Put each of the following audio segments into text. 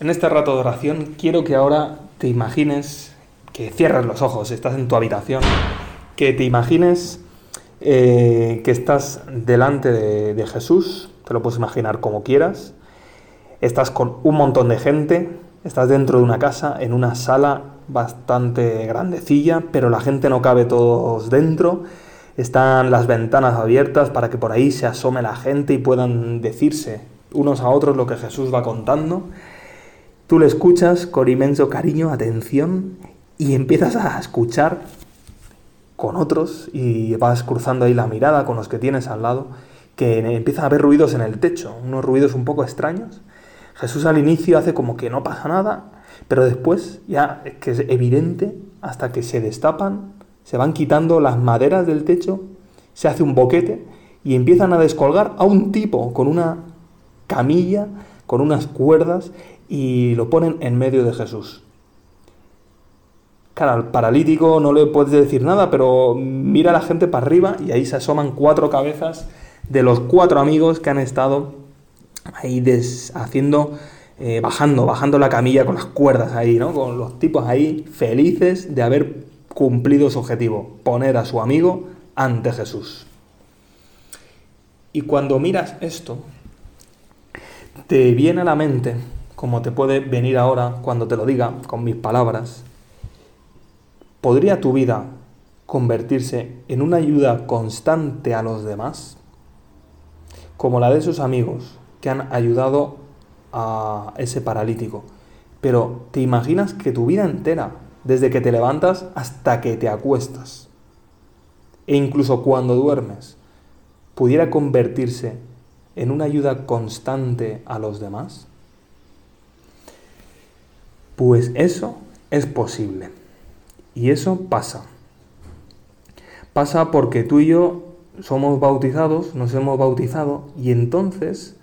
En este rato de oración quiero que ahora te imagines, que cierres los ojos, estás en tu habitación, que te imagines eh, que estás delante de, de Jesús, te lo puedes imaginar como quieras, estás con un montón de gente, estás dentro de una casa, en una sala bastante grandecilla, pero la gente no cabe todos dentro, están las ventanas abiertas para que por ahí se asome la gente y puedan decirse unos a otros lo que Jesús va contando. Tú le escuchas con inmenso cariño, atención, y empiezas a escuchar con otros y vas cruzando ahí la mirada con los que tienes al lado, que empieza a haber ruidos en el techo, unos ruidos un poco extraños. Jesús al inicio hace como que no pasa nada, pero después ya es que es evidente hasta que se destapan, se van quitando las maderas del techo, se hace un boquete y empiezan a descolgar a un tipo con una camilla, con unas cuerdas y lo ponen en medio de Jesús. Claro, al paralítico no le puedes decir nada, pero mira a la gente para arriba y ahí se asoman cuatro cabezas de los cuatro amigos que han estado ahí haciendo, eh, bajando, bajando la camilla con las cuerdas ahí, ¿no? Con los tipos ahí felices de haber cumplido su objetivo, poner a su amigo ante Jesús. Y cuando miras esto, te viene a la mente, como te puede venir ahora cuando te lo diga con mis palabras, ¿podría tu vida convertirse en una ayuda constante a los demás? Como la de sus amigos que han ayudado a ese paralítico. Pero ¿te imaginas que tu vida entera, desde que te levantas hasta que te acuestas, e incluso cuando duermes, pudiera convertirse en una ayuda constante a los demás? Pues eso es posible. Y eso pasa. Pasa porque tú y yo somos bautizados, nos hemos bautizado, y entonces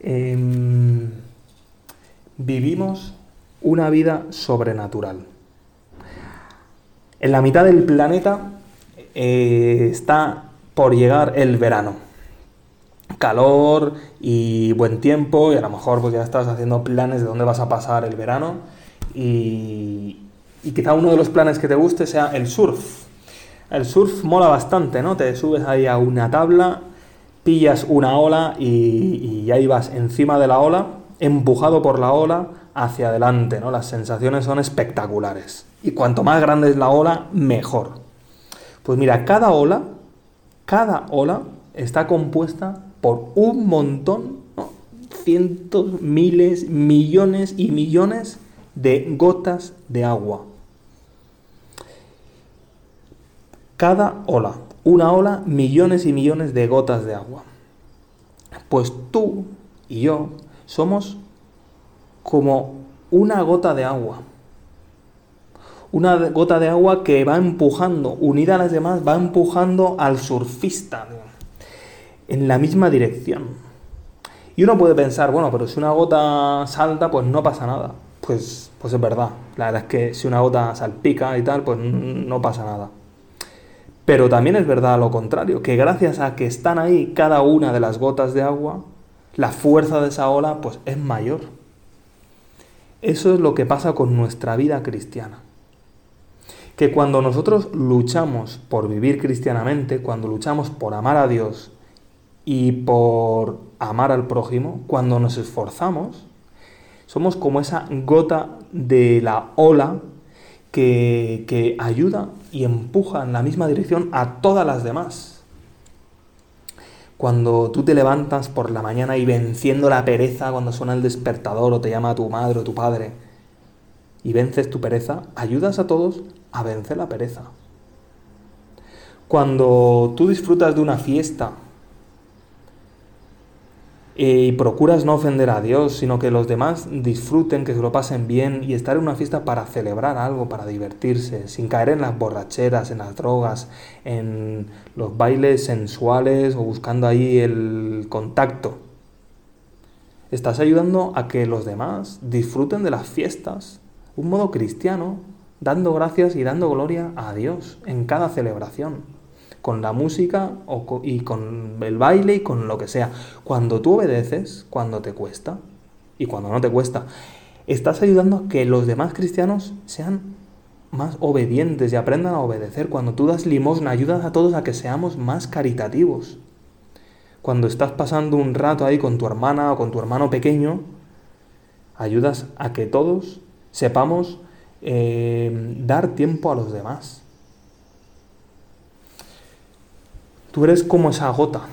em, vivimos una vida sobrenatural. En la mitad del planeta eh, está por llegar el verano calor y buen tiempo y a lo mejor pues ya estás haciendo planes de dónde vas a pasar el verano y, quizá uno de los planes que te guste sea el surf. El surf mola bastante, ¿no? Te subes ahí a una tabla, pillas una ola y, y ahí vas encima de la ola, empujado por la ola hacia adelante, ¿no? Las sensaciones son espectaculares. Y cuanto más grande es la ola, mejor. Pues mira, cada ola, cada ola está compuesta por un montón, cientos, miles, millones y millones de gotas de agua. Cada ola, una ola, millones y millones de gotas de agua. Pues tú y yo somos como una gota de agua. Una gota de agua que va empujando, unida a las demás, va empujando al surfista en la misma dirección. Y uno puede pensar, bueno, pero si una gota salta, pues no pasa nada. Pues, pues es verdad. La verdad es que si una gota salpica y tal, pues no pasa nada. Pero también es verdad lo contrario, que gracias a que están ahí cada una de las gotas de agua, la fuerza de esa ola pues es mayor. Eso es lo que pasa con nuestra vida cristiana. Que cuando nosotros luchamos por vivir cristianamente, cuando luchamos por amar a Dios y por amar al prójimo, cuando nos esforzamos, somos como esa gota de la ola que, ayuda y empuja en la misma dirección a todas las demás. Cuando tú te levantas por la mañana y venciendo la pereza cuando suena el despertador o te llama tu madre o tu padre y vences tu pereza, ayudas a todos a vencer la pereza. Cuando tú disfrutas de una fiesta y procuras no ofender a Dios, sino que los demás disfruten, que se lo pasen bien y estar en una fiesta para celebrar algo, para divertirse, sin caer en las borracheras, en las drogas, en los bailes sensuales o buscando ahí el contacto. Estás ayudando a que los demás disfruten de las fiestas, un modo cristiano, dando gracias y dando gloria a Dios en cada celebración con la música y con el baile y con lo que sea. Cuando tú obedeces, cuando te cuesta y cuando no te cuesta. estás ayudando a que los demás cristianos sean más obedientes y aprendan a obedecer. Cuando tú das limosna, ayudas a todos a que seamos más caritativos. Cuando estás pasando un rato ahí con tu hermana o con tu hermano pequeño, ayudas a que todos sepamos eh, dar tiempo a los demás. Tú eres como esa gota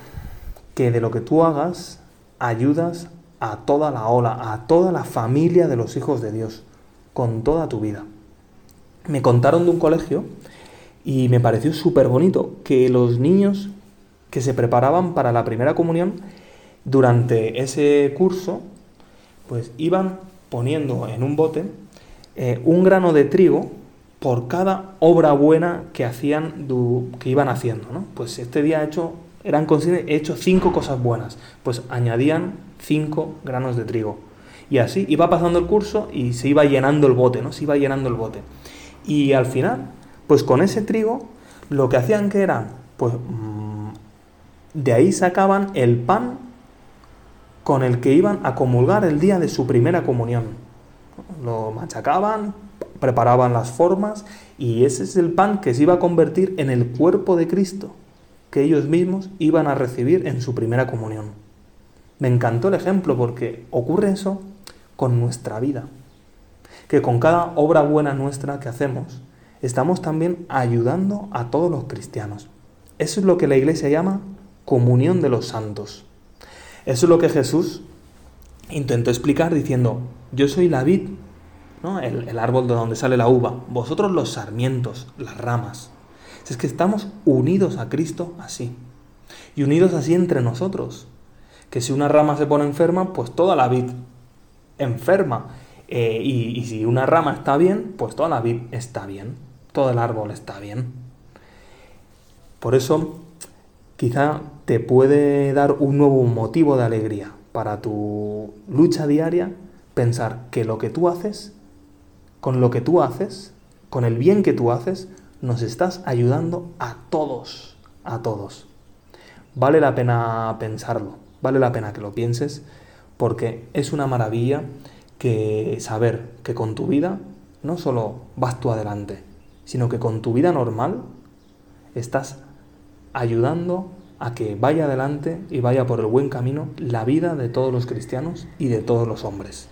que de lo que tú hagas ayudas a toda la ola, a toda la familia de los hijos de Dios, con toda tu vida. Me contaron de un colegio y me pareció súper bonito que los niños que se preparaban para la primera comunión, durante ese curso, pues iban poniendo en un bote eh, un grano de trigo por cada obra buena que hacían, que iban haciendo, ¿no? Pues este día he hecho, eran conscientes, he hecho cinco cosas buenas, pues añadían cinco granos de trigo. Y así iba pasando el curso y se iba llenando el bote, ¿no? Se iba llenando el bote. Y al final, pues con ese trigo, lo que hacían que era, pues mm, de ahí sacaban el pan con el que iban a comulgar el día de su primera comunión lo machacaban, preparaban las formas y ese es el pan que se iba a convertir en el cuerpo de Cristo que ellos mismos iban a recibir en su primera comunión. Me encantó el ejemplo porque ocurre eso con nuestra vida, que con cada obra buena nuestra que hacemos, estamos también ayudando a todos los cristianos. Eso es lo que la iglesia llama comunión de los santos. Eso es lo que Jesús intentó explicar diciendo, yo soy la vid, el, árbol de donde sale la uva, vosotros los sarmientos, las ramas. Es que estamos unidos a Cristo así. Y unidos así entre nosotros. Que si una rama se pone enferma, pues toda la vid enferma. Eh, y si una rama está bien, pues toda la vid está bien. Todo el árbol está bien. Por eso, quizá te puede dar un nuevo motivo de alegría para tu lucha diaria pensar que lo que tú haces, con lo que tú haces, con el bien que tú haces, nos estás ayudando a todos, a todos. Vale la pena pensarlo, vale la pena que lo pienses, porque es una maravilla que saber que con tu vida no solo vas tú adelante, sino que con tu vida normal estás ayudando a que vaya adelante y vaya por el buen camino la vida de todos los cristianos y de todos los hombres.